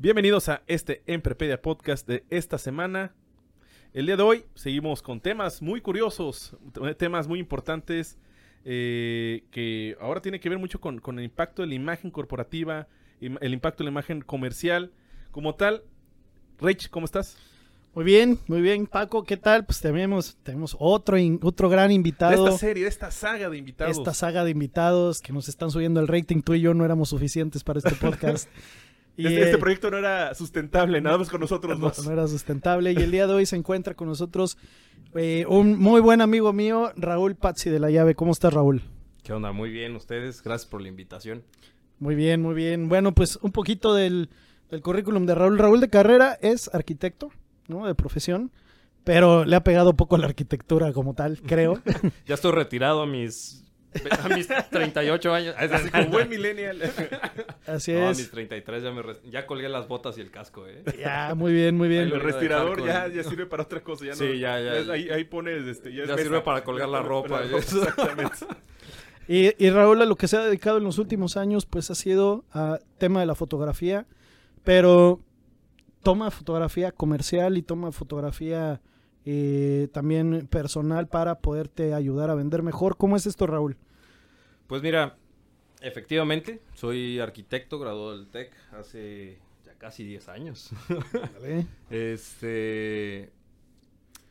Bienvenidos a este Emprepedia Podcast de esta semana. El día de hoy seguimos con temas muy curiosos, temas muy importantes eh, que ahora tiene que ver mucho con, con el impacto de la imagen corporativa, el impacto de la imagen comercial. Como tal, Rich, ¿cómo estás? Muy bien, muy bien, Paco, ¿qué tal? Pues tenemos, tenemos otro, in- otro gran De invitado. esta serie, de esta saga de invitados. esta saga de invitados que nos están subiendo el rating. Tú y yo no éramos suficientes para este podcast. Y, este, este proyecto no era sustentable, nada más con nosotros no, dos. no era sustentable. Y el día de hoy se encuentra con nosotros eh, un muy buen amigo mío, Raúl Pazzi de la Llave. ¿Cómo estás, Raúl? ¿Qué onda? Muy bien, ustedes. Gracias por la invitación. Muy bien, muy bien. Bueno, pues un poquito del, del currículum de Raúl. Raúl de carrera es arquitecto, ¿no? De profesión. Pero le ha pegado poco a la arquitectura como tal, creo. Ya estoy retirado a mis, a mis 38 años. Así como buen millennial. Así No, a es. mis 33 ya, me ya colgué las botas y el casco, ¿eh? Ya, muy bien, muy bien. El respirador ya, ya sirve para otra cosa. Ya Sí, no- ya, ya. es- Ahí, ahí pones, este, ya, es Ya mesa. sirve para colgar la ropa. Exactamente. Y, y Raúl a lo que se ha dedicado en los últimos años, pues ha sido a tema de la fotografía, pero toma fotografía comercial y toma fotografía eh, también personal para poderte ayudar a vender mejor. ¿Cómo es esto, Raúl? Pues mira, efectivamente, soy arquitecto, graduado del TEC hace ya casi 10 años. ¿Vale? Este.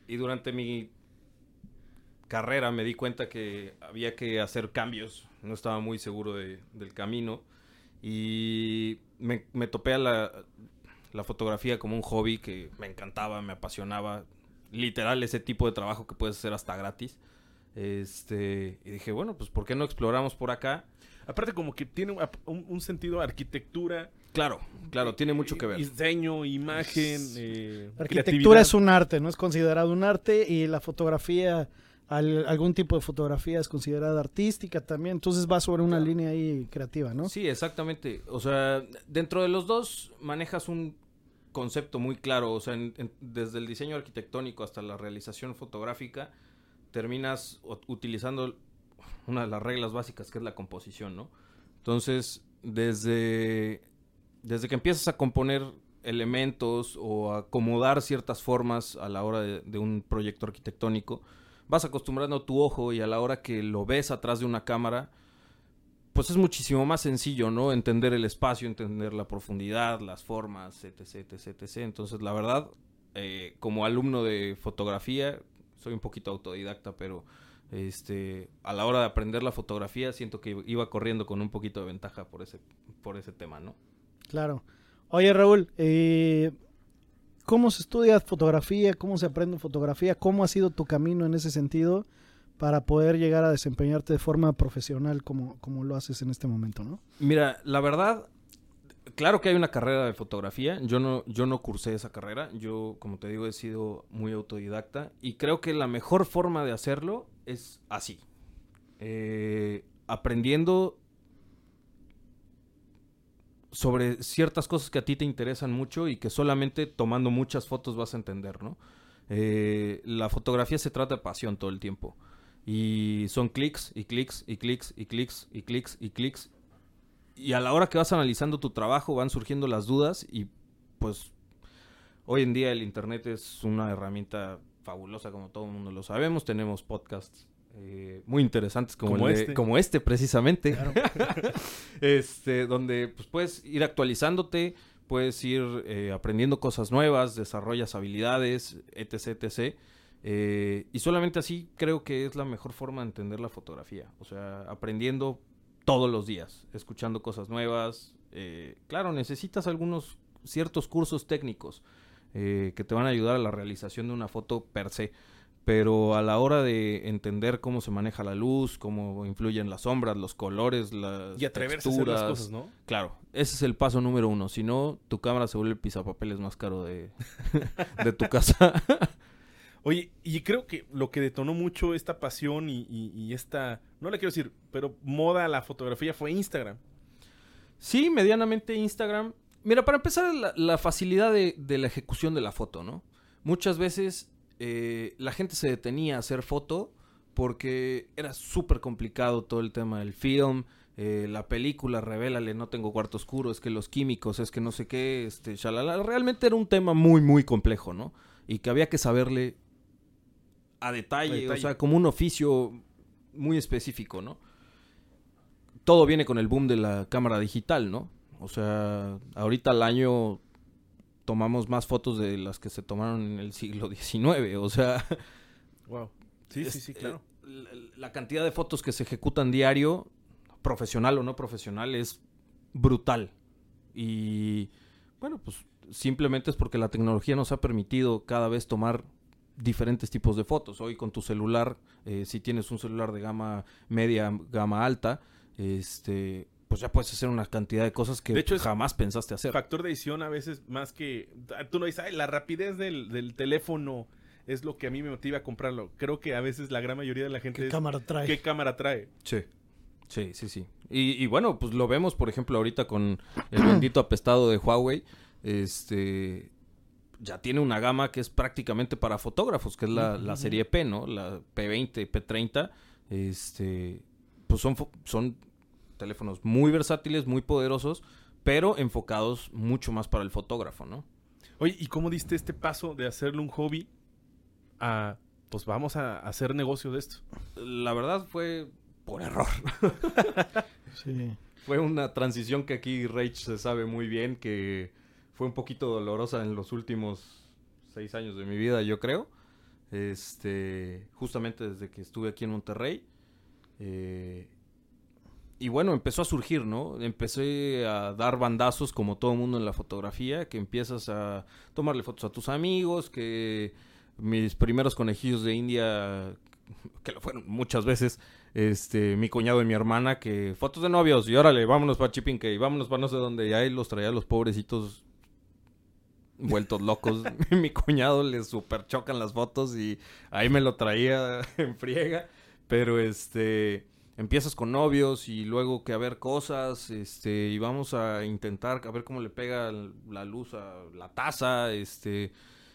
Y durante mi carrera me di cuenta que había que hacer cambios. No estaba muy seguro de- del camino. Y me, me topé a la, la fotografía como un hobby que me encantaba, me apasionaba. Literal, ese tipo de trabajo que puedes hacer hasta gratis. Este, y dije, bueno, pues ¿por qué no exploramos por acá? Aparte como que tiene un, sentido arquitectura. Claro, claro, tiene mucho que ver. Diseño, imagen, eh, arquitectura es un arte, ¿no? Es considerado un arte y la fotografía, al- algún tipo de fotografía es considerada artística también. Entonces va sobre una línea ahí creativa, ¿no? Sí, exactamente. O sea, dentro de los dos manejas un concepto muy claro. O sea, en- desde el diseño arquitectónico hasta la realización fotográfica, terminas utilizando una de las reglas básicas que es la composición, ¿no? Entonces, desde, desde que empiezas a componer elementos o a acomodar ciertas formas a la hora de, de un proyecto arquitectónico, vas acostumbrando tu ojo y a la hora que lo ves atrás de una cámara, pues es muchísimo más sencillo, ¿no? Entender el espacio, entender la profundidad, las formas, etc, etc, etc. Entonces, la verdad, eh, como alumno de fotografía, soy un poquito autodidacta, pero este, a la hora de aprender la fotografía, siento que iba corriendo con un poquito de ventaja por ese, por ese tema, ¿no? Claro. Oye, Raúl, eh, ¿cómo se estudia fotografía? ¿Cómo se aprende fotografía? ¿Cómo ha sido tu camino en ese sentido para poder llegar a desempeñarte de forma profesional como, como lo haces en este momento, no? Mira, la verdad, claro que hay una carrera de fotografía. Yo no, yo no cursé esa carrera. Yo, como te digo, he sido muy autodidacta. Y creo que la mejor forma de hacerlo es así. Eh, aprendiendo sobre ciertas cosas que a ti te interesan mucho y que solamente tomando muchas fotos vas a entender, ¿no? Eh, la fotografía se trata de pasión todo el tiempo. Y son clics y clics y clics y clics y clics y clics. Y a la hora que vas analizando tu trabajo van surgiendo las dudas y pues hoy en día el internet es una herramienta fabulosa como todo el mundo lo sabemos. Tenemos podcasts eh, muy interesantes como, Como el de- este. como este precisamente. este, donde pues, puedes ir actualizándote, puedes ir eh, aprendiendo cosas nuevas, desarrollas habilidades, etc, etc. Eh, y solamente así creo que es la mejor forma de entender la fotografía. O sea, aprendiendo todos los días, escuchando cosas nuevas. Eh, claro, necesitas algunos ciertos cursos técnicos eh, que te van a ayudar a la realización de una foto per se. pero a la hora de entender cómo se maneja la luz, cómo influyen las sombras, los colores, las Y atreverse a hacer las cosas, ¿no? Claro, ese es el paso número uno. Si no, tu cámara se vuelve el pisapapeles más caro de, de tu casa. Oye, y creo que lo que detonó mucho esta pasión y, y- y esta, no le quiero decir, pero moda a la fotografía fue Instagram. sí, medianamente Instagram. Mira, para empezar, la, facilidad de, de la ejecución de la foto, ¿no? Muchas veces eh, la gente se detenía a hacer foto porque era súper complicado todo el tema del film. eh, la película, revélale, no tengo cuarto oscuro, es que los químicos, es que no sé qué, este, shalala. Realmente era un tema muy, muy complejo, ¿no? Y que había que saberle a detalle, A detalle. o sea, como un oficio muy específico, ¿no? Todo viene con el boom de la cámara digital, ¿no? O sea, ahorita al año tomamos más fotos de las que se tomaron en el siglo XIX, o sea... Wow. Sí, sí, es- sí, claro. eh, la, la cantidad de fotos que se ejecutan diario, profesional o no profesional, es brutal. Y bueno, pues simplemente es porque la tecnología nos ha permitido cada vez tomar diferentes tipos de fotos. Hoy con tu celular, eh, si tienes un celular de gama media, gama alta, este, pues ya puedes hacer una cantidad de cosas que De hecho, jamás pensaste hacer. Factor de edición a veces más que... Tú no dices, "Ay, la rapidez del, del teléfono es lo que a mí me motiva a comprarlo. Creo que a veces la gran mayoría de la gente ¿Qué es... cámara trae? ¿Qué cámara trae? Sí. Sí, sí, sí. Y, y bueno, pues lo vemos, por ejemplo, ahorita con el bendito apestado de Huawei. Este. Ya tiene una gama que es prácticamente para fotógrafos, que es la, la serie P, ¿no? La P20, P30. Este. Pues son, son teléfonos muy versátiles, muy poderosos, pero enfocados mucho más para el fotógrafo, ¿no? Oye, ¿y cómo diste este paso de hacerlo un hobby a... Pues vamos a hacer negocio de esto. La verdad fue por error. Sí. Fue una transición que aquí Rage se sabe muy bien, que fue un poquito dolorosa en los últimos seis años de mi vida, yo creo. Este, justamente desde que estuve aquí en Monterrey. Eh, y bueno, empezó a surgir, ¿no? Empecé a dar bandazos como todo mundo en la fotografía, que empiezas a tomarle fotos a tus amigos, que mis primeros conejillos de India, que lo fueron muchas veces, este, mi cuñado y mi hermana, que fotos de novios, y órale, vámonos para Chipinque, y vámonos para no sé dónde, y ahí los traía los pobrecitos vueltos locos. mi cuñado les super chocan las fotos y ahí me lo traía en friega, pero este empiezas con novios y luego que a ver cosas, este, y vamos a intentar a ver cómo le pega la luz a la taza, este,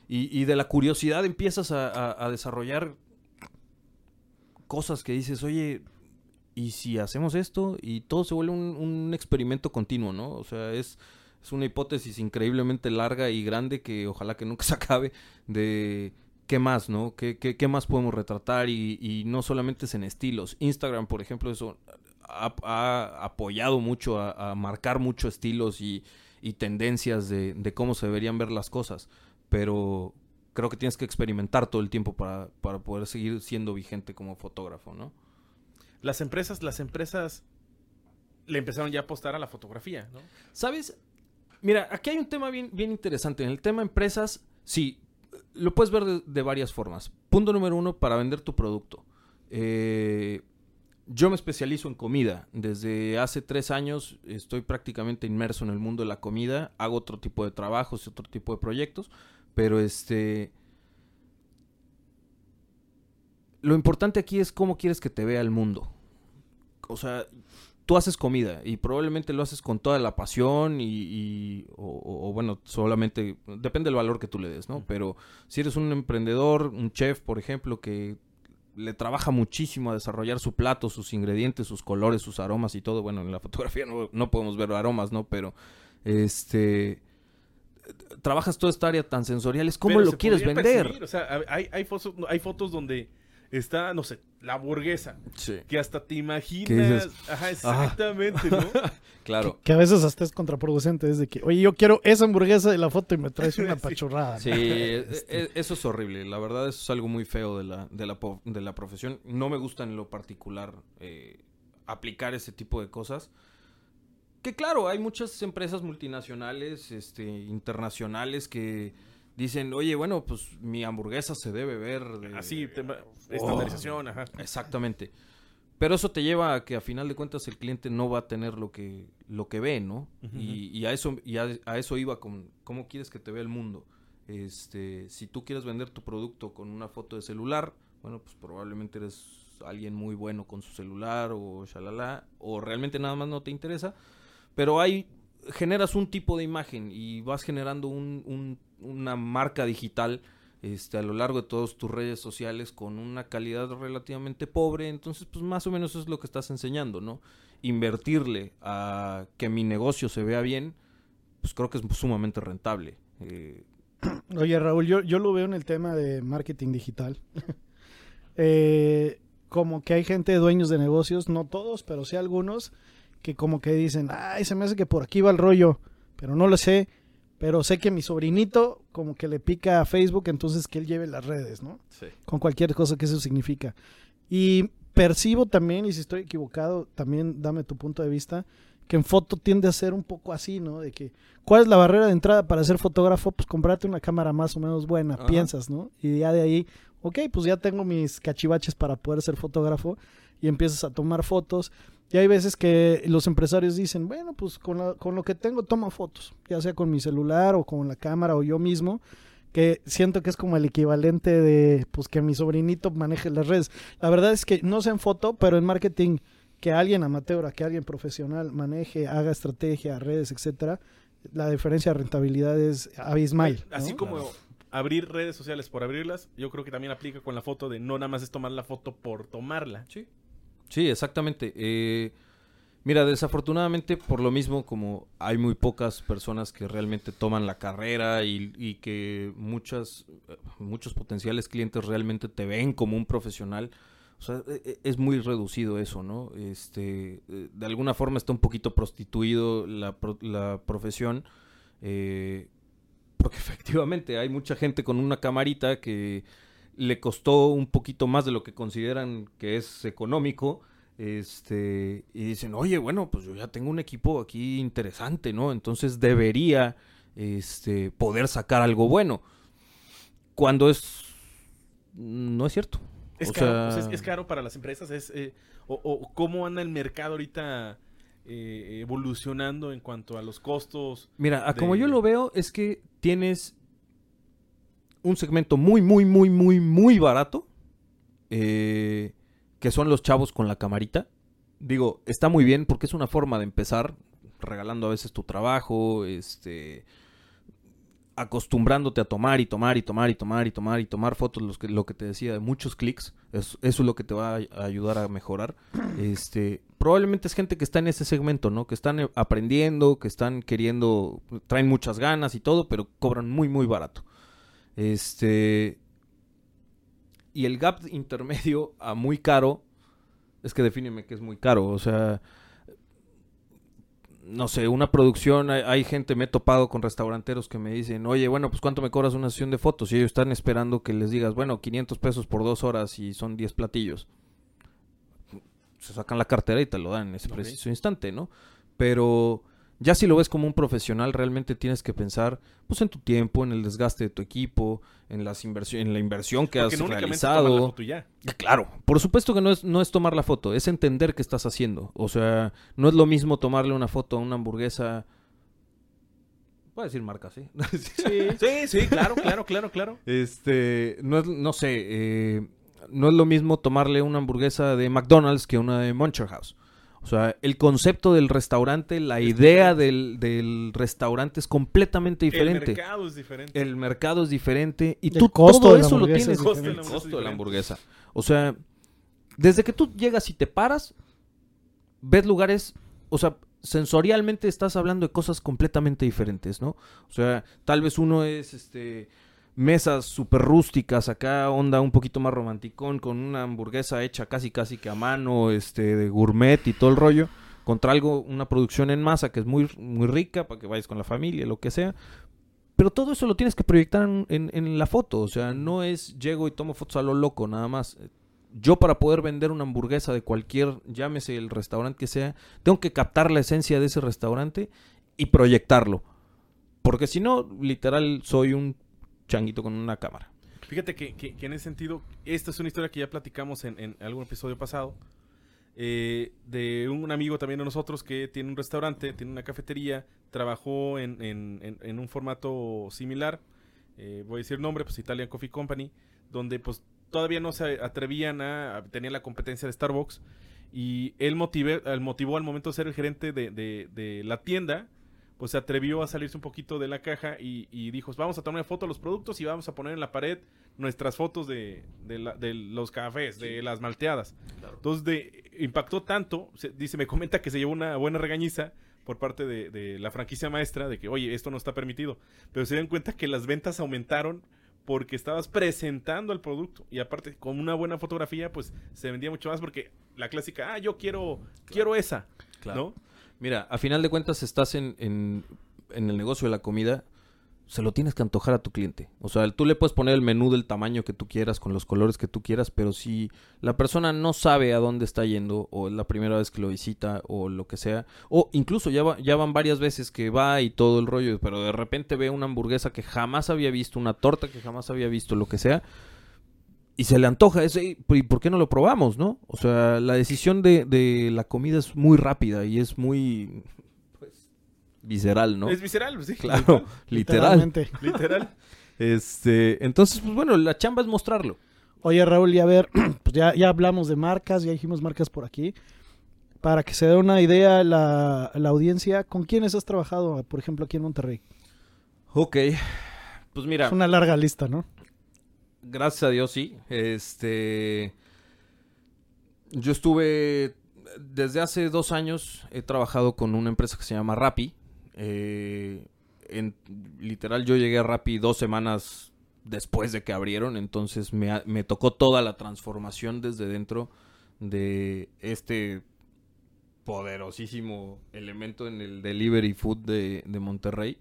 y, y de la curiosidad empiezas a, a- a desarrollar cosas que dices, oye, ¿y si hacemos esto? Y todo se vuelve un, un experimento continuo, ¿no? O sea, es, es una hipótesis increíblemente larga y grande que ojalá que nunca se acabe de qué más, ¿no? ¿Qué, qué, qué más podemos retratar? Y, y no solamente es en estilos. Instagram, por ejemplo, eso ha, ha apoyado mucho a, a marcar mucho estilos y, y tendencias de, de cómo se deberían ver las cosas. Pero creo que tienes que experimentar todo el tiempo para, para poder seguir siendo vigente como fotógrafo, ¿no? Las empresas, las empresas le empezaron ya a apostar a la fotografía, ¿no? ¿Sabes? Mira, aquí hay un tema bien, interesante. En el tema empresas, sí, lo puedes ver de, de varias formas. Punto número uno, para vender tu producto. Eh, yo me especializo en comida. Desde hace tres años estoy prácticamente inmerso en el mundo de la comida. Hago otro tipo de trabajos y otro tipo de proyectos. Pero este... Lo importante aquí es cómo quieres que te vea el mundo. O sea, tú haces comida y probablemente lo haces con toda la pasión y, y- o, o- bueno, solamente depende del valor que tú le des, ¿no? Pero si eres un emprendedor, un chef, por ejemplo, que le trabaja muchísimo a desarrollar su plato, sus ingredientes, sus colores, sus aromas y todo, bueno, en la fotografía no, no podemos ver aromas, ¿no? Pero este trabajas toda esta área tan sensorial, es cómo Pero lo quieres vender. percibir, O sea, hay, hay, fotos, hay fotos donde está, no sé, la burguesa, Sí. que hasta te imaginas. ¿Qué dices? Ajá, exactamente, ¿no? Claro. Que a veces hasta es contraproducente. Es de que, oye, yo quiero esa hamburguesa de la foto y me traes una pachorrada. Sí, ¿no? e- Este, e- eso es horrible. La verdad, eso es algo muy feo de la, de la, de la profesión. No me gusta en lo particular eh, aplicar ese tipo de cosas. Que claro, hay muchas empresas multinacionales, este, internacionales que dicen, oye, bueno, pues mi hamburguesa se debe ver de- Así, tema- Oh. estandarización, ajá. Exactamente. Pero eso te lleva a que a final de cuentas el cliente no va a tener lo que, lo que ve, ¿no? Y, y a eso, y a, a eso iba con cómo quieres que te vea el mundo. Este, si tú quieres vender tu producto con una foto de celular, bueno, pues probablemente eres alguien muy bueno con su celular o shalala, o realmente nada más no te interesa. Pero hay, generas un tipo de imagen y vas generando un- un- una marca digital este, a lo largo de todas tus redes sociales con una calidad relativamente pobre. Entonces, pues más o menos es lo que estás enseñando, ¿no? Invertirle a que mi negocio se vea bien, pues creo que es sumamente rentable. Eh, Oye, Raúl, yo, yo lo veo en el tema de marketing digital. Eh, como que hay gente, dueños de negocios, no todos, pero sí algunos, que como que dicen, ay, se me hace que por aquí va el rollo, pero no lo sé. Pero sé que mi sobrinito como que le pica a Facebook, entonces que él lleve las redes, ¿no? Con cualquier cosa que eso significa. Y percibo también, y si estoy equivocado, también dame tu punto de vista, que en foto tiende a ser un poco así, ¿no? De que, ¿cuál es la barrera de entrada para ser fotógrafo? Pues comprarte una cámara más o menos buena, Ajá. piensas, ¿no? Y ya de ahí, ok, pues ya tengo mis cachivaches para poder ser fotógrafo y empiezas a tomar fotos. Y hay veces que los empresarios dicen, bueno, pues con, la- con lo que tengo tomo fotos, ya sea con mi celular o con la cámara o yo mismo, que siento que es como el equivalente de, pues que mi sobrinito maneje las redes. La verdad es que no sé en foto, pero en marketing, que alguien amateur, que alguien profesional maneje, haga estrategia, redes, etcétera, la diferencia de rentabilidad es abismal. ¿no? Así como abrir redes sociales por abrirlas, yo creo que también aplica con la foto de no nada más es tomar la foto por tomarla. Sí. Sí, exactamente. Eh, mira, desafortunadamente, por lo mismo, como hay muy pocas personas que realmente toman la carrera y, que muchas, muchos potenciales clientes realmente te ven como un profesional, o sea, e- e- es muy reducido eso, ¿no? Este, eh, de alguna forma está un poquito prostituido la, la profesión. eh, porque efectivamente hay mucha gente con una camarita que le costó un poquito más de lo que consideran que es económico. Este, y dicen, oye, bueno, pues yo ya tengo un equipo aquí interesante, ¿no? Entonces debería este, poder sacar algo bueno. Cuando es. No es cierto. Es O caro, sea- pues, es, es caro para las empresas. Es, eh, o, o cómo anda el mercado ahorita eh, evolucionando en cuanto a los costos. Mira, a como yo lo veo, es que tienes un segmento muy, muy, muy, muy, muy barato. eh, que son los chavos con la camarita. Digo, está muy bien porque es una forma de empezar, regalando a veces tu trabajo, este acostumbrándote a tomar y tomar y tomar y tomar y tomar y tomar fotos, los que, lo que te decía, de muchos clics, es- eso es lo que te va a a ayudar a mejorar. Este, probablemente es gente que está en ese segmento, ¿no? Que están eh, aprendiendo, que están queriendo, traen muchas ganas y todo, pero cobran muy, muy barato. Este, y el gap intermedio a muy caro, es que defíneme que es muy caro, o sea, no sé, una producción, hay, hay gente, me he topado con restauranteros que me dicen, oye, bueno, pues ¿cuánto me cobras una sesión de fotos? Y ellos están esperando que les digas, bueno, 500 pesos por dos horas y son 10 platillos. Se sacan la cartera y te lo dan en ese preciso instante, ¿no? Pero ya si lo ves como un profesional, realmente tienes que pensar, pues, en tu tiempo, en el desgaste de tu equipo, en, las inversión, en la inversión que Porque has no tomar la realizado. foto ya. Claro, por supuesto que no es, no es tomar la foto, es entender qué estás haciendo. O sea, no es lo mismo tomarle una foto a una hamburguesa. A decir marca, ¿sí? Sí, sí, claro, claro, claro, claro. Este, no es, no sé, eh, no es lo mismo tomarle una hamburguesa de McDonald's que una de Muncher House. O sea, el concepto del restaurante, la idea del, del restaurante es completamente diferente. El mercado es diferente. El mercado es diferente y El tú costo todo de eso lo tienes. es diferente. El El costo costo de la es hamburguesa. O sea, desde que tú llegas y te paras, ves lugares, o sea, sensorialmente estás hablando de cosas completamente diferentes, ¿no? O sea, tal vez uno es, este, mesas súper rústicas, acá onda un poquito más romanticón, con una hamburguesa hecha casi casi que a mano, este, de gourmet y todo el rollo, contra algo, una producción en masa que es muy, muy rica para que vayas con la familia, lo que sea. Pero todo eso lo tienes que proyectar en, en- en la foto, o sea, no es llego y tomo fotos a lo loco, nada más. Yo para poder vender una hamburguesa de cualquier, llámese el restaurante que sea, tengo que captar la esencia de ese restaurante y proyectarlo. Porque si no, literal, soy un changuito con una cámara. Fíjate que, en ese sentido, esta es una historia que ya platicamos en, algún episodio pasado. eh, de un amigo también de nosotros que tiene un restaurante, tiene una cafetería, trabajó en, un formato similar, eh, voy a decir nombre, pues Italian Coffee Company, donde pues todavía no se atrevían a, a- tenía la competencia de Starbucks y él motivó al momento de ser el gerente de la tienda, pues se atrevió a salirse un poquito de la caja y, y dijo, vamos a tomar una foto de los productos y vamos a poner en la pared nuestras fotos de, de la- de los cafés, de las malteadas. Entonces de, impactó tanto, se- dice, me comenta que se llevó una buena regañiza por parte de, de la franquicia maestra de que, oye, esto no está permitido. Pero se dieron cuenta que las ventas aumentaron porque estabas presentando el producto. Y aparte, con una buena fotografía, pues se vendía mucho más porque la clásica, ah, yo quiero, quiero esa. ¿No? Mira, a final de cuentas estás en, en- el negocio de la comida, se lo tienes que antojar a tu cliente. O sea, tú le puedes poner el menú del tamaño que tú quieras, con los colores que tú quieras, pero si la persona no sabe a dónde está yendo, o es la primera vez que lo visita, o lo que sea, o incluso ya, va- ya van varias veces que va y todo el rollo, pero de repente ve una hamburguesa que jamás había visto, una torta que jamás había visto, lo que sea, y se le antoja ese, ¿y por qué no lo probamos, no? O sea, la decisión de, de la comida es muy rápida y es muy pues, visceral, ¿no? Es visceral, pues, sí. Claro, literal. Literalmente. Literal. Este, entonces, pues bueno, la chamba es mostrarlo. Oye, Raúl, y a ver, pues ya, ya hablamos de marcas, ya dijimos marcas por aquí. Para que se dé una idea la, la audiencia, ¿con quiénes has trabajado, por ejemplo, aquí en Monterrey? Ok, pues mira, Es una larga lista, ¿no? Gracias a Dios sí. Este, yo estuve desde hace dos años he trabajado con una empresa que se llama Rappi. Eh, literal, yo llegué a Rappi dos semanas después de que abrieron, entonces me, me tocó toda la transformación desde dentro de este poderosísimo elemento en el delivery food de Monterrey.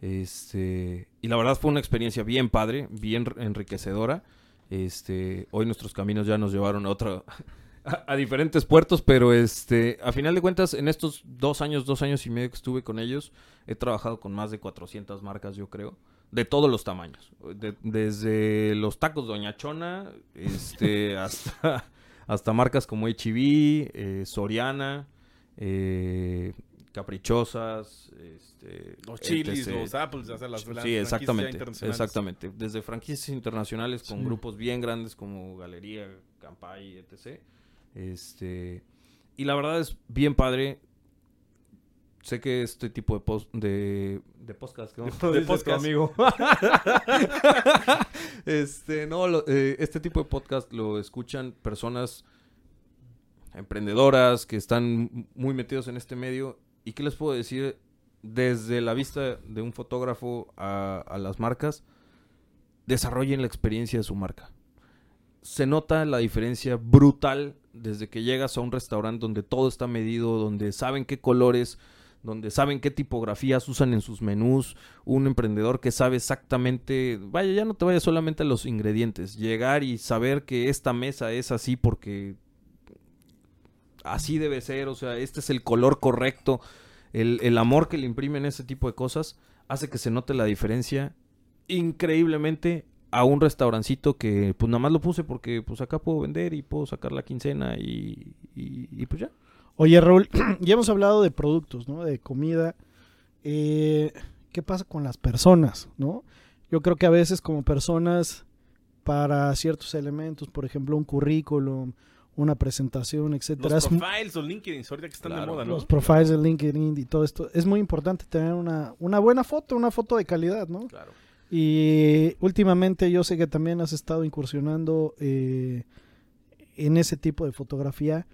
Este, y la verdad fue una experiencia bien padre, bien enriquecedora. Este, hoy nuestros caminos ya nos llevaron a otro, a, diferentes puertos, pero este, a final de cuentas, en estos dos años, dos años y medio que estuve con ellos, he trabajado con más de 400 marcas, yo creo, de todos los tamaños, De- desde los tacos Doña Chona, este, hasta, hasta marcas como H&B, eh, Soriana, eh, Caprichosas, este, Los chilis, etc. los apples, o sea, las, Sí, exactamente, internacionales. exactamente. Desde franquicias internacionales con Sí. grupos bien grandes como Galería, Campay, etc. Este, y la verdad es bien padre. Sé que este tipo de post, de, de podcast. De- Dice de tu podcast. amigo. este, no, lo- eh, este tipo de podcast lo escuchan personas emprendedoras que están muy metidos en este medio. ¿Y qué les puedo decir? Desde la vista de un fotógrafo a, las marcas, desarrollen la experiencia de su marca. Se nota la diferencia brutal desde que llegas a un restaurante donde todo está medido, donde saben qué colores, donde saben qué tipografías usan en sus menús, un emprendedor que sabe exactamente, vaya, ya no te vayas solamente a los ingredientes, llegar y saber que esta mesa es así porque así debe ser, o sea, este es el color correcto, el, el amor que le imprimen ese tipo de cosas hace que se note la diferencia increíblemente a un restaurancito que pues nada más lo puse porque pues acá puedo vender y puedo sacar la quincena y, y- y, pues ya. Oye, Raúl, ya hemos hablado de productos, ¿no? De comida. Eh, ¿Qué pasa con las personas, no? Yo creo que a veces como personas, para ciertos elementos, por ejemplo, un currículum, una presentación, etcétera, Los profiles o LinkedIn, ahorita que están de moda, ¿no? los profiles de LinkedIn y todo esto, es muy importante tener una, una buena foto, una foto de calidad, ¿no? Claro. Y últimamente yo sé que también has estado incursionando eh, en ese tipo de fotografía.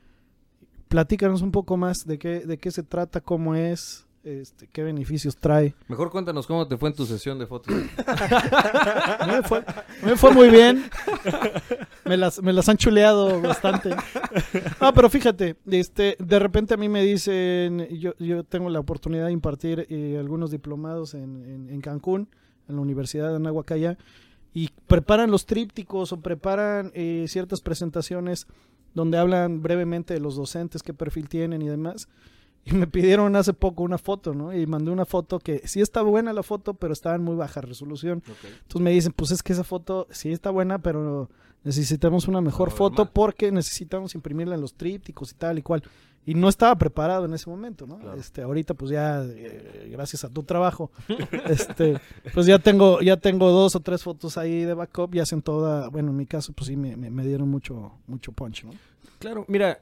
Platícanos un poco más de qué, de qué se trata, cómo es, este, qué beneficios trae. Mejor cuéntanos cómo te fue en tu sesión de fotos. Me fue, me fue muy bien. Me las, me las han chuleado bastante. Ah, pero fíjate, este, de repente a mí me dicen, yo, yo tengo la oportunidad de impartir eh, algunos diplomados en, en- en Cancún, en la Universidad de Anahuacaya, y preparan los trípticos o preparan eh, ciertas presentaciones donde hablan brevemente de los docentes, qué perfil tienen y demás. Y me pidieron hace poco una foto, ¿no? Y mandé una foto que sí está buena la foto, pero estaba en muy baja resolución. Entonces me dicen, pues es que esa foto sí está buena, pero necesitamos una mejor No, foto porque necesitamos imprimirla en los trípticos y tal y cual. Y no estaba preparado en ese momento, ¿no? Claro. Este, ahorita pues ya, eh, gracias a tu trabajo, este, pues ya tengo, ya tengo dos o tres fotos ahí de backup y hacen toda, bueno, en mi caso pues sí me, me- me dieron mucho, mucho punch, ¿no? Claro, mira,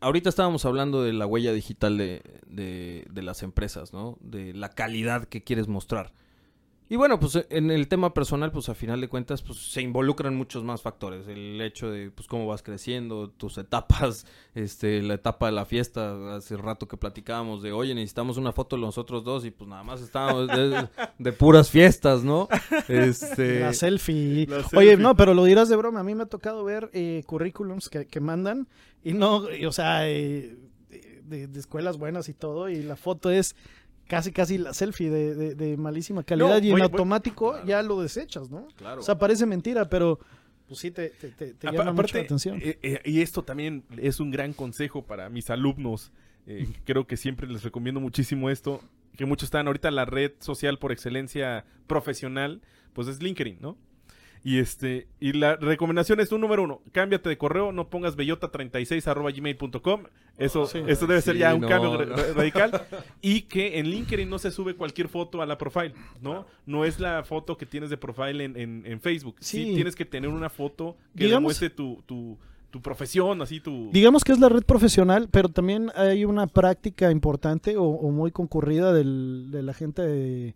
ahorita estábamos hablando de la huella digital de, de- de las empresas, ¿no? De la calidad que quieres mostrar. Y bueno, pues en el tema personal, pues a final de cuentas, pues se involucran muchos más factores. El hecho de, pues cómo vas creciendo, tus etapas, este, la etapa de la fiesta, hace rato que platicábamos de, oye, necesitamos una foto de nosotros dos y pues nada más estábamos de, de puras fiestas, ¿no? Este... La selfie. La Oye, no, pero lo dirás de broma. A mí me ha tocado ver eh, currículums que, que mandan y no, y, o sea, eh, de, de escuelas buenas y todo, y la foto es casi, casi la selfie de, de- de malísima calidad No, y en automático ya lo desechas, ¿no? Claro. O sea, parece mentira, pero pues sí te, te, te- te llama mucho la atención. eh, eh, y esto también es un gran consejo para mis alumnos. eh, creo que siempre les recomiendo muchísimo esto. Que muchos están ahorita la red social por excelencia profesional, pues es LinkedIn, ¿no? Y este, y la recomendación es un número uno, cámbiate de correo, no pongas bellota36 arroba gmail.com. Eso, Sí. eso debe ser ya un no, cambio no. radical. Y que en LinkedIn no se sube cualquier foto a la profile, ¿no? No es la foto que tienes de profile en, en- en Facebook. Sí. Sí. tienes que tener una foto que Digamos- demuestre tu, tu, tu profesión, así tu... Digamos que es la red profesional, pero también hay una práctica importante o, o muy concurrida del- de la gente de,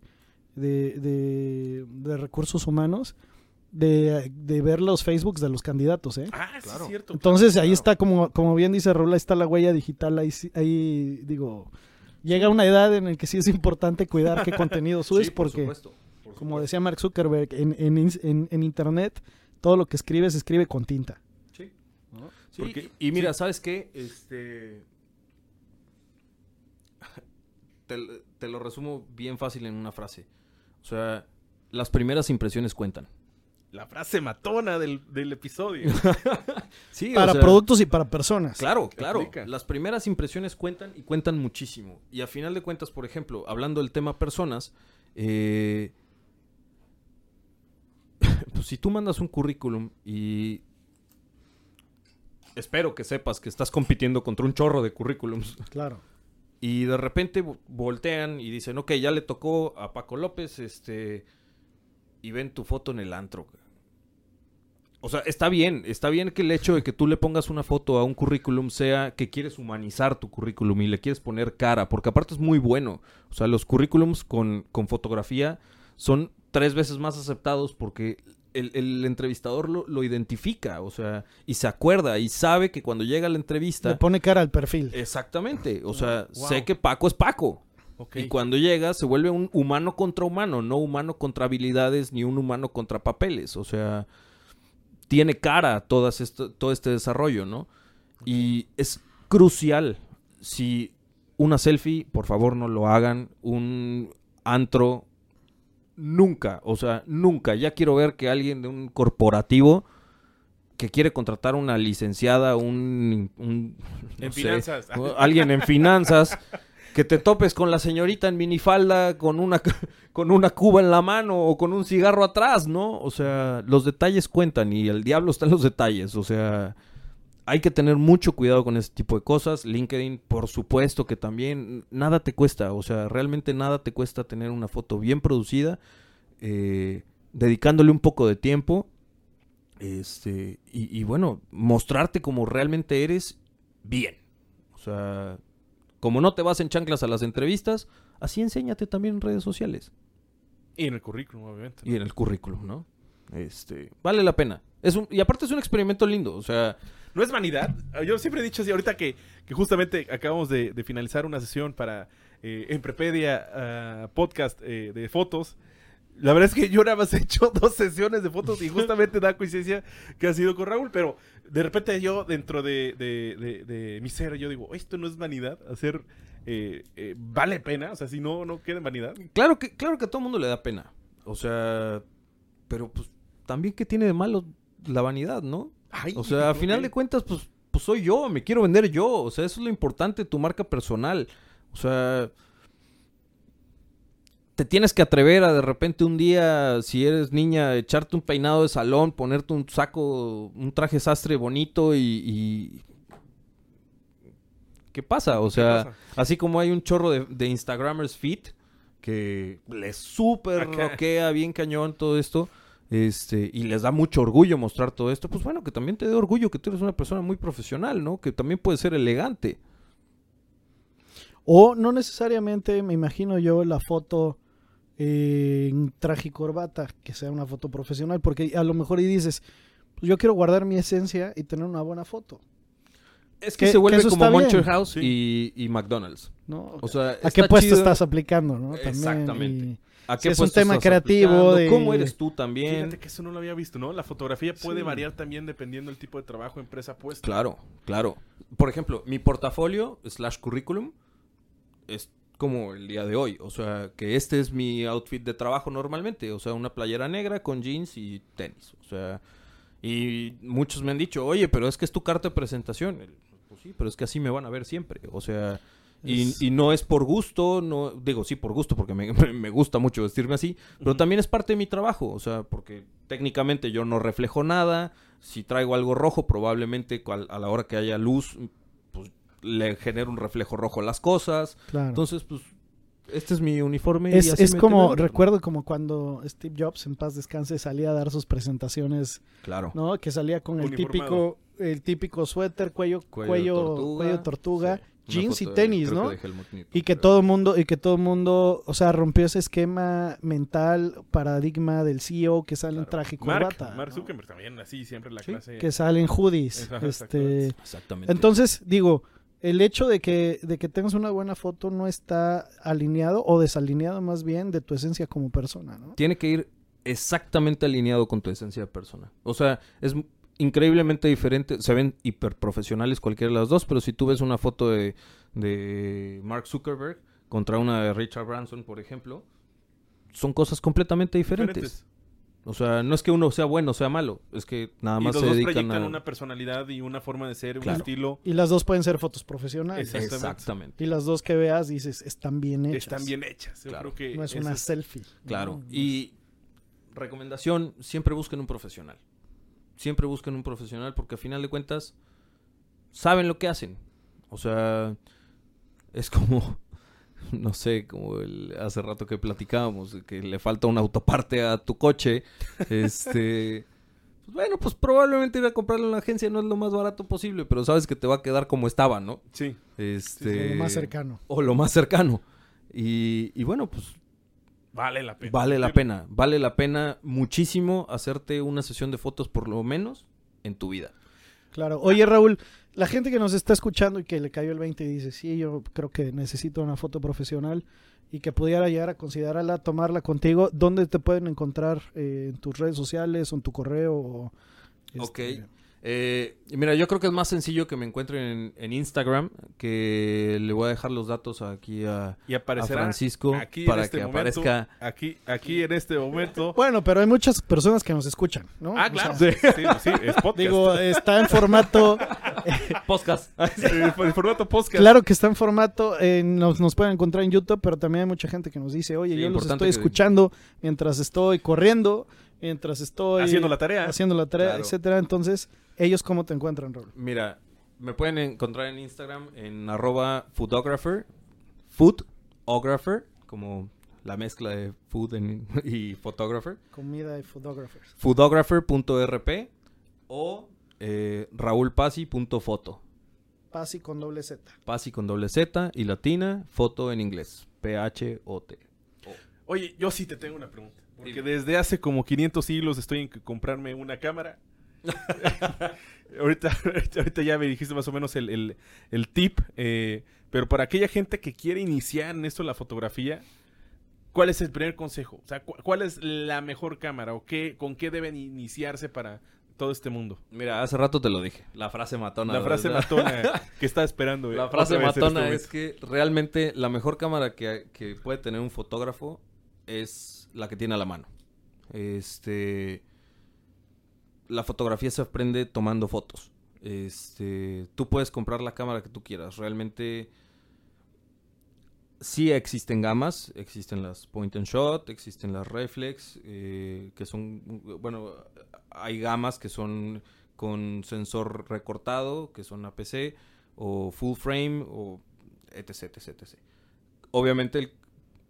de- de- de recursos humanos de, de ver los Facebooks de los candidatos, ¿eh? Ah, sí, Claro. es cierto. Entonces ahí claro. está, como, como bien dice ahí está la huella digital, ahí, sí- ahí digo, llega una edad en la que sí es importante cuidar qué contenido subes Sí, por porque, supuesto, por como decía Mark Zuckerberg, en, en, en- en Internet todo lo que escribes se escribe con tinta. Sí. ¿no? Sí, Porque- y mira, ¿sabes qué? Este. Te, te lo resumo bien fácil en una frase. O sea, las primeras impresiones cuentan. La frase matona del, del episodio. Sí, Para productos y para personas. Claro, claro. aplica. Las primeras impresiones cuentan y cuentan muchísimo. Y a final de cuentas, por ejemplo, hablando del tema personas, eh, pues si tú mandas un currículum y espero que sepas que estás compitiendo contra un chorro de currículums Claro. y de repente vo- voltean y dicen, ok, ya le tocó a Paco López, este, y ven tu foto en el antro. O sea, está bien, está bien que el hecho de que tú le pongas una foto a un currículum sea que quieres humanizar tu currículum y le quieres poner cara, porque aparte es muy bueno. O sea, los currículums con, con fotografía son tres veces más aceptados porque el, el entrevistador lo, lo identifica, o sea, y se acuerda y sabe que cuando llega a la entrevista... Le pone cara al perfil. Exactamente. O sea, Wow. sé que Paco es Paco. Y cuando llega se vuelve un humano contra humano, no humano contra habilidades ni un humano contra papeles. O sea, tiene cara todas esto, todo este desarrollo, ¿no? Y es crucial. Si una selfie, por favor no lo hagan. Un antro, nunca. O sea, nunca. Ya quiero ver que alguien de un corporativo que quiere contratar una licenciada, un... un no En sé, finanzas. alguien en finanzas, que te topes con la señorita en minifalda con una, con una cuba en la mano o con un cigarro atrás, ¿no? O sea, los detalles cuentan y el diablo está en los detalles, o sea, hay que tener mucho cuidado con ese tipo de cosas. LinkedIn, por supuesto que también nada te cuesta, o sea, realmente nada te cuesta tener una foto bien producida, eh, dedicándole un poco de tiempo. Este, y, y bueno, mostrarte como realmente eres bien. O sea, como no te vas en chanclas a las entrevistas, así enséñate también en redes sociales Y en el currículum, obviamente. y en el currículum, ¿no? Este, vale la pena. Es un, y aparte es un experimento lindo, o sea, No es vanidad. Yo siempre he dicho así, ahorita que, que justamente acabamos de, de finalizar una sesión para eh, en Prepedia ah, podcast eh, de fotos. La verdad es que yo nada más he hecho dos sesiones de fotos y justamente da coincidencia que ha sido con Raúl, pero de repente yo dentro de, de, de- de mi ser, yo digo, esto no es vanidad, hacer eh, eh, vale pena, o sea, si no, no queda en vanidad. claro que, claro que a todo mundo le da pena. O sea, pero pues también que tiene de malo la vanidad, ¿no? Ay, O sea, a final de cuentas, pues, pues soy yo, me quiero vender yo. O sea, eso es lo importante, tu marca personal. O sea, te tienes que atrever a de repente un día, si eres niña, echarte un peinado de salón, ponerte un saco, un traje sastre bonito y... y... ¿Qué pasa? O sea, pasa? así como hay un chorro de, de Instagramers fit que les súper roquea bien cañón todo esto. Este, y les da mucho orgullo mostrar todo esto, pues bueno, que también te dé orgullo que tú eres una persona muy profesional, ¿no? Que también puede ser elegante. O no necesariamente, me imagino yo, la foto eh, en traje y corbata, que sea una foto profesional, porque a lo mejor y dices, pues yo quiero guardar mi esencia y tener una buena foto, Es que, Que- se vuelve que como. Moncher House Sí. y, y McDonald's. ¿no? O sea, ¿A qué puesto chido. estás aplicando, no? También, Exactamente. y- ¿A si es un tema creativo de- ¿Cómo eres tú también? Fíjate que eso no lo había visto, ¿no? La fotografía puede Sí. variar también dependiendo del tipo de trabajo, empresa puesta. Claro, claro. Por ejemplo, mi portafolio slash currículum es como el día de hoy. O sea, que este es mi outfit de trabajo normalmente. O sea, una playera negra con jeans y tenis. O sea, y muchos me han dicho, oye, pero es que es tu carta de presentación. Pues sí, pero es que así me van a ver siempre. O sea, y, Es- y no es por gusto, no digo sí por gusto porque me, me gusta mucho vestirme así, pero también es parte de mi trabajo, o sea, porque técnicamente yo no reflejo nada, si traigo algo rojo probablemente a la hora que haya luz le genero un reflejo rojo a las cosas, claro. entonces pues este es mi uniforme. y es así es me como, quedo. recuerdo como cuando Steve Jobs, en paz descanse, salía a dar sus presentaciones, Claro. ¿no? Que salía con el típico, el típico suéter, cuello, cuello, cuello, tortuga, sí. Jeans y de- tenis, que ¿no? Newton, Y que creo. todo mundo, y que todo mundo, o sea, rompió ese esquema mental, paradigma del CEO que sale en traje y corbata. Mark ¿no? Zuckerberg también, así siempre la Sí, clase. Que salen hoodies. Este, Exactamente. entonces, digo, el hecho de que, de que tengas una buena foto no está alineado o desalineado más bien de tu esencia como persona, ¿no? tiene que ir exactamente alineado con tu esencia de persona. O sea, es increíblemente diferente. Se ven hiperprofesionales cualquiera de las dos, pero si tú ves una foto de, de Mark Zuckerberg contra una de Richard Branson, por ejemplo, son cosas completamente diferentes. diferentes. O sea, no es que uno sea bueno o sea malo, es que nada Y más los se dos dedican proyectan a... una personalidad y una forma de ser, Claro. un estilo. Y las dos pueden ser fotos profesionales. Exactamente. Y las dos que veas dices, están bien hechas. Están bien hechas. Yo Claro. creo que No es una selfie. Claro. ¿no? Y recomendación, siempre busquen un profesional. Siempre busquen un profesional porque a final de cuentas saben lo que hacen. O sea, es como, no sé, como el, hace rato que platicábamos, de que le falta una autoparte a tu coche. este... pues bueno, pues probablemente ir a comprarlo en la agencia no es lo más barato posible, pero sabes que te va a quedar como estaba, ¿no? Sí. Este, Lo más cercano. O lo más cercano. Y, y bueno, pues Vale la pena. Vale la pena, vale la pena muchísimo hacerte una sesión de fotos por lo menos en tu vida. Claro. Oye, Raúl, la gente que nos está escuchando y que le cayó el 20 y dice, sí, yo creo que necesito una foto profesional y que pudiera llegar a considerarla, tomarla contigo, ¿dónde te pueden encontrar? Eh, ¿En tus redes sociales o en tu correo? O, Ok. este, Eh, mira, yo creo que es más sencillo que me encuentren en, en Instagram, que le voy a dejar los datos aquí a, Y a Francisco aquí para en este que momento, aparezca. Aquí, aquí en este momento. Bueno, pero hay muchas personas que nos escuchan, ¿no? ah, O claro. sea, Sí, sí, sí, es podcast. digo, está en formato, Podcast. Formato podcast. claro que está en formato, eh, nos, nos pueden encontrar en YouTube, pero también hay mucha gente que nos dice, oye, Sí, yo los estoy que- escuchando mientras estoy corriendo, mientras estoy Haciendo la tarea. haciendo la tarea, Claro. etcétera. Entonces, ¿ellos cómo te encuentran, Raúl? Mira, me pueden encontrar en Instagram en arroba foodographer, foodographer, como la mezcla de food en- y photographer. Comida y photographers. foodographer.rp o eh, raulpasi.foto. Pasi con doble Z. Pasi con doble Z y latina, foto en inglés. P-H-O-T. Oye, yo sí te tengo una pregunta. Porque Dime. desde hace como 500 siglos estoy en que comprarme una cámara. ahorita, ahorita ya me dijiste más o menos el, el- el tip. eh, pero para aquella gente que quiere iniciar en esto la fotografía, ¿cuál es el primer consejo? O sea, cu- ¿cuál es la mejor cámara? ¿O qué, con qué deben iniciarse para todo este mundo? Mira, hace rato te lo dije. La frase matona. la frase ¿verdad? matona que estaba esperando. eh, La frase matona este es que realmente la mejor cámara que, que puede tener un fotógrafo es la que tiene a la mano. Este. La fotografía se aprende tomando fotos. Este. Tú puedes comprar la cámara que tú quieras. Realmente. Sí existen gamas, existen las point and shot, existen las reflex, eh, que son, bueno, hay gamas que son con sensor recortado, que son APC, o full frame, o etc, etc, etc. Obviamente, el-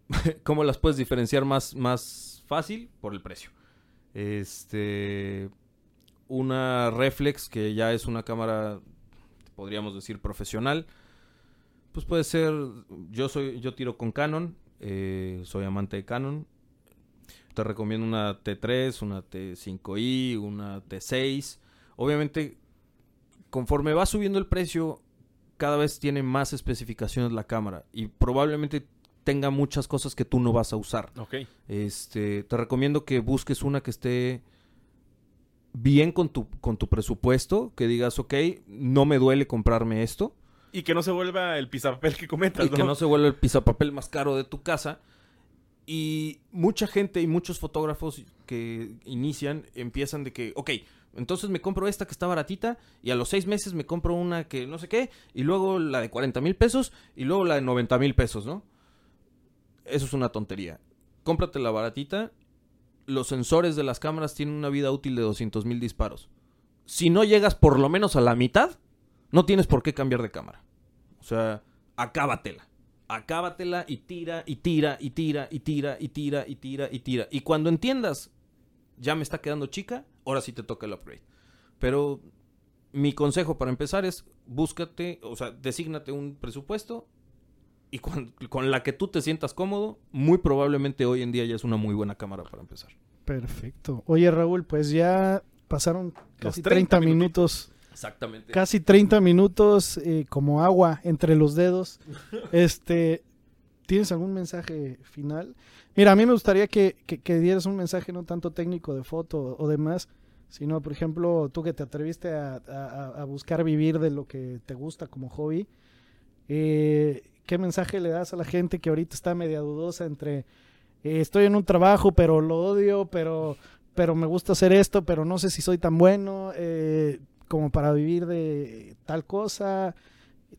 ¿cómo las puedes diferenciar más, más fácil? Por el precio. Este, una reflex, que ya es una cámara, podríamos decir, profesional, pues puede ser, yo soy, yo tiro con Canon, eh, soy amante de Canon. Te recomiendo una T3, una T5i, una T6. Obviamente, conforme va subiendo el precio, cada vez tiene más especificaciones la cámara y probablemente tenga muchas cosas que tú no vas a usar. Ok. Este, te recomiendo que busques una que esté bien con tu, con tu presupuesto, que digas, ok, no me duele comprarme esto. Y que no se vuelva el pisapapel que comentas, Y que no se vuelva el pisapapel más caro de tu casa. Y mucha gente y muchos fotógrafos que inician empiezan de que, ok, entonces me compro esta que está baratita y a los seis meses me compro una que no sé qué y luego la de 40 mil pesos y luego la de 90 mil pesos, ¿no? Eso es una tontería. Cómprate la baratita. Los sensores de las cámaras tienen una vida útil de 200 mil disparos. Si no llegas por lo menos a la mitad, no tienes por qué cambiar de cámara. O sea, acábatela. Acábatela y tira y tira y tira y tira y tira y tira y tira. Y cuando entiendas, ya me está quedando chica, ahora sí te toca el upgrade. Pero mi consejo para empezar es búscate, o sea, desígnate un presupuesto y con, con la que tú te sientas cómodo, muy probablemente hoy en día ya es una muy buena cámara para empezar. Perfecto. Oye, Raúl, pues ya pasaron casi 30 30, minutos. Exactamente. Casi 30 minutos eh, como agua entre los dedos. Este, ¿Tienes algún mensaje final? Mira, a mí me gustaría que, que- que dieras un mensaje no tanto técnico de foto o demás, sino, por ejemplo, tú que te atreviste a, a- a buscar vivir de lo que te gusta como hobby. eh, ¿Qué mensaje le das a la gente que ahorita está media dudosa entre eh, estoy en un trabajo, pero lo odio, pero, pero me gusta hacer esto, pero no sé si soy tan bueno eh, como para vivir de tal cosa?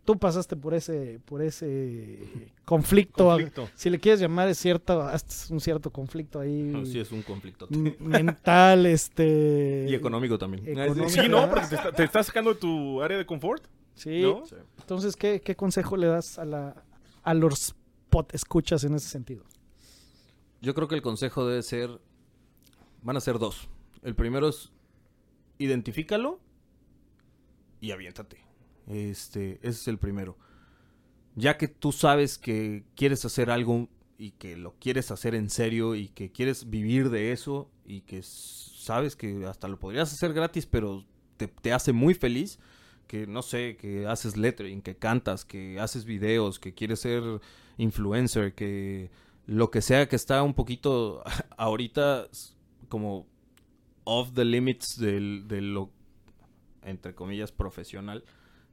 Tú pasaste por ese, por ese conflicto, Conflicto. si le quieres llamar, es cierto, es un cierto conflicto ahí Sí, es un conflicto. mental, este Y económico también. Económico. Sí, no, porque te, está- te estás sacando de tu área de confort. Sí. ¿No? Sí. Entonces, ¿qué, qué consejo le das a la a los pot escuchas en ese sentido? Yo creo que el consejo debe ser. Van a ser dos. El primero es. Identifícalo. Y aviéntate. Este. Ese es el primero. Ya que tú sabes que quieres hacer algo. Y que lo quieres hacer en serio. Y que quieres vivir de eso. Y que sabes que hasta lo podrías hacer gratis. Pero te, te hace muy feliz. Que no sé, que haces lettering, que cantas, que haces videos, que quieres ser influencer, que lo que sea que está un poquito ahorita como off the limits del, de lo entre comillas profesional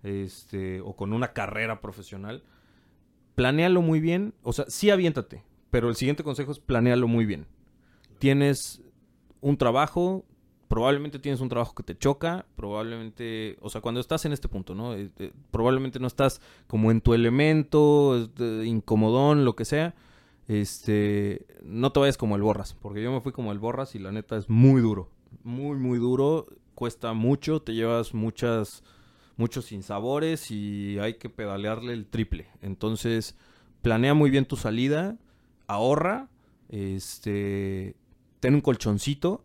este o con una carrera profesional planéalo muy bien o sea sí aviéntate pero el siguiente consejo es planéalo muy bien. Tienes un trabajo probablemente tienes un trabajo que te choca probablemente o sea cuando estás en este punto no Eh, eh, probablemente no estás como en tu elemento este, incomodón lo que sea este, no te vayas como el Borras, porque yo me fui como el Borras y la neta es muy duro, muy muy duro, cuesta mucho, te llevas muchas muchos sinsabores y hay que pedalearle el triple. Entonces, planea muy bien tu salida, ahorra, este, ten un colchoncito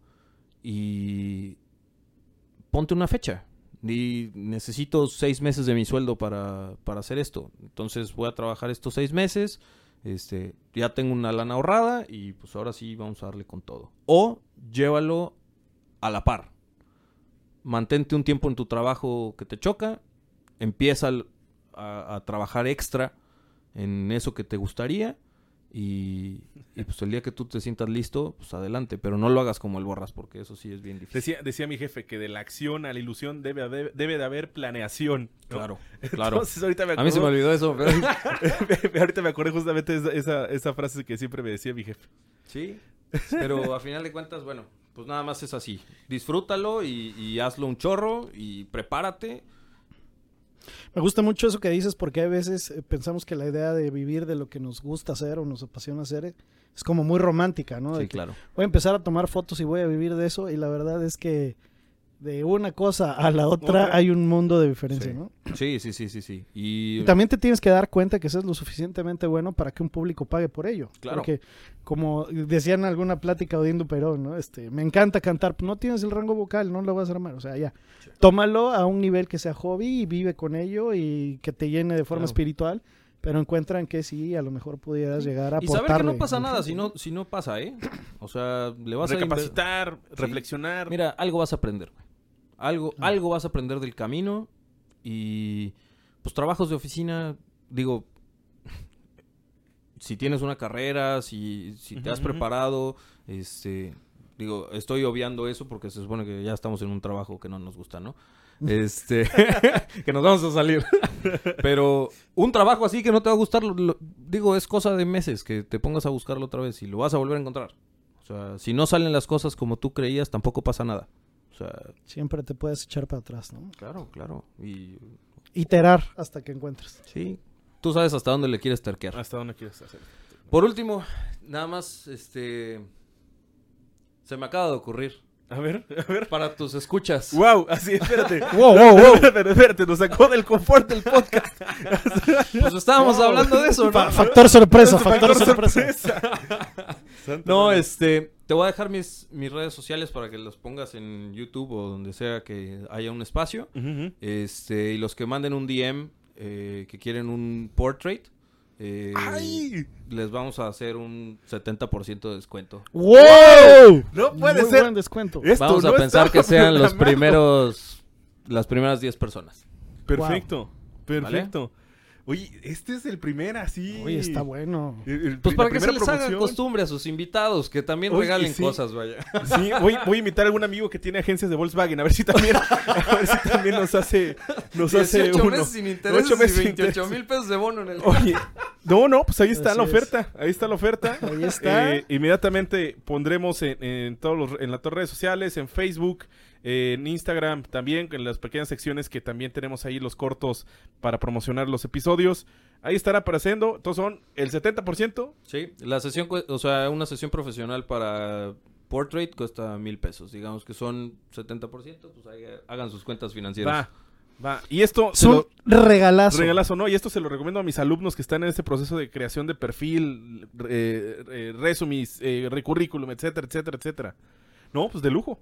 y ponte una fecha. Necesito seis meses de mi sueldo para, para hacer esto. Entonces voy a trabajar estos seis meses. Este, ya tengo una lana ahorrada y pues ahora sí vamos a darle con todo. O llévalo a la par. Mantente un tiempo en tu trabajo que te choca. Empieza a, a trabajar extra en eso que te gustaría. Y, y, pues el día que tú te sientas listo, pues adelante. Pero no lo hagas como el borras porque eso sí es bien difícil. Decía, decía mi jefe que de la acción a la ilusión debe, haber- debe de haber planeación. ¿no? Claro, claro. Entonces ahorita me A mí se me olvidó eso, pero... ahorita me acordé justamente esa, esa, esa frase que siempre me decía mi jefe. Sí, pero a final de cuentas, bueno, pues nada más es así. Disfrútalo y, y hazlo un chorro y prepárate. Me gusta mucho eso que dices porque a veces eh, pensamos que la idea de vivir de lo que nos gusta hacer o nos apasiona hacer es como muy romántica, ¿no? De Sí, que claro. Voy a empezar a tomar fotos y voy a vivir de eso y la verdad es que de una cosa a la otra, hay un mundo de diferencia, Sí. ¿no? Sí, sí, sí, sí, sí. Y, Y también te tienes que dar cuenta que eso es lo suficientemente bueno para que un público pague por ello. Claro. Porque, como decían en alguna plática Odindo Perón, ¿no? Este, me encanta cantar, no tienes el rango vocal, no lo vas a armar. O sea, ya, tómalo a un nivel que sea hobby y vive con ello y que te llene de forma Claro. espiritual, pero encuentran que sí, a lo mejor pudieras llegar a y saber que no pasa a nada si no, si no pasa, ¿eh? O sea, le vas a... inver- Recapacitar, reflexionar. Mira, algo vas a aprender, güey. Algo, Ah. algo vas a aprender del camino y pues trabajos de oficina, digo, si tienes una carrera, si, si te has preparado, este, digo, estoy obviando eso porque se supone que ya estamos en un trabajo que no nos gusta, ¿no? Este, que nos vamos a salir. Pero un trabajo así que no te va a gustar, lo- lo- digo, es cosa de meses que te pongas a buscarlo otra vez y lo vas a volver a encontrar. O sea, si no salen las cosas como tú creías, tampoco pasa nada. O sea, Siempre te puedes echar para atrás, ¿no? claro, claro. Y Iterar hasta que encuentres. sí, tú sabes hasta dónde le quieres terquear. ¿Hasta dónde quieres hacer? Por último, nada más, este, se me acaba de ocurrir A ver, a ver. para tus escuchas. Wow, así, espérate. Wow, wow, wow. Espérate, espérate, nos sacó del confort del podcast. Pues estábamos hablando de eso, ¿no? Fa- factor sorpresa, factor sorpresa. No, madre. este, te voy a dejar mis, mis redes sociales para que los pongas en YouTube o donde sea que haya un espacio. Este, y los que manden un DM eh, que quieren un portrait, eh, ¡Ay! les vamos a hacer un 70% de descuento. ¡Wow! No puede Muy ser. buen descuento. Esto Vamos a pensar que sean los primeros, las primeras 10 personas. Perfecto, perfecto. Oye, este es el primer así. Uy, está bueno. El- el- Pues para que se les haga promoción. costumbre a sus invitados, que también Oye, regalen sí. cosas, vaya. Sí, voy, voy a invitar a algún amigo que tiene agencias de Volkswagen, a ver si también, a ver si también nos hace, nos hace 18 uno. meses sin intereses Ocho meses y sin 28 intereses. mil pesos de bono en el... Oye, no, no, pues ahí está Así la es. oferta, ahí está la oferta. Ahí está. Eh, inmediatamente pondremos en, en todos los, en las redes sociales, en Facebook, eh, en Instagram también, en las pequeñas secciones que también tenemos ahí los cortos para promocionar los episodios. Ahí estará apareciendo, entonces son el 70%. Sí, la sesión, o sea, una sesión profesional para portrait cuesta mil pesos. Digamos que son 70%, pues ahí hagan sus cuentas financieras. Va, va. Y esto Es se un lo, regalazo. regalazo, ¿no? Y esto se lo recomiendo a mis alumnos que están en este proceso de creación de perfil, eh, eh, resumes, eh, recurrículum, etcétera, etcétera, etcétera. No, pues de lujo,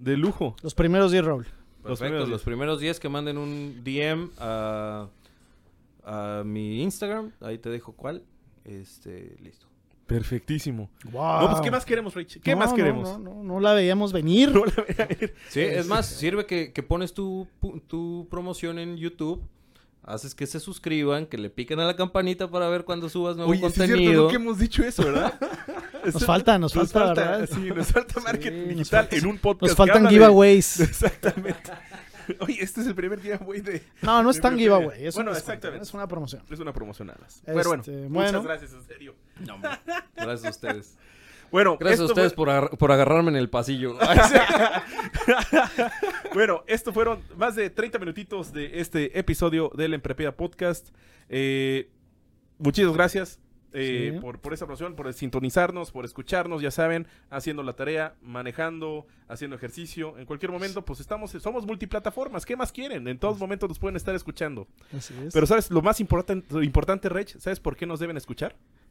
de lujo. Los primeros 10, Raúl. Los Perfecto, primeros los primeros 10 que manden un DM a, a mi Instagram, ahí te dejo cuál. Este, listo. Perfectísimo. Wow. No, pues ¿qué más queremos, Rich? ¿Qué No, más queremos? No, no, no la veíamos venir. No la voy a ir. Sí, es más, sirve que, que pones tu, tu promoción en YouTube, haces que se suscriban, que le piquen a la campanita para ver cuando subas nuevo Oye, sí es cierto, contenido. nunca hemos dicho eso, ¿verdad? Nos falta, nos falta, ¿verdad? Sí, nos falta marketing nos digital falta- en un podcast. Nos faltan habla de- giveaways. Exactamente. Oye, este es el primer giveaway de... No, no es tan giveaway. Es Bueno, exactamente. Es una promoción. Es una promoción nada más. Pero bueno, Este, muchas bueno. gracias, en serio. No, hombre. Gracias a ustedes. Bueno, Gracias a ustedes fue- por, agar- por agarrarme en el pasillo. Bueno, esto fueron más de 30 minutitos de este episodio del Emprepeda Podcast. Eh, muchísimas gracias eh, Sí. por, por esta promoción, por sintonizarnos, por escucharnos, ya saben, haciendo la tarea, manejando, haciendo ejercicio. En cualquier momento, pues estamos, somos multiplataformas. ¿Qué más quieren? En todos momentos nos pueden estar escuchando. Así es. Pero ¿sabes lo más importante, importante Rech? ¿Sabes por qué nos deben escuchar?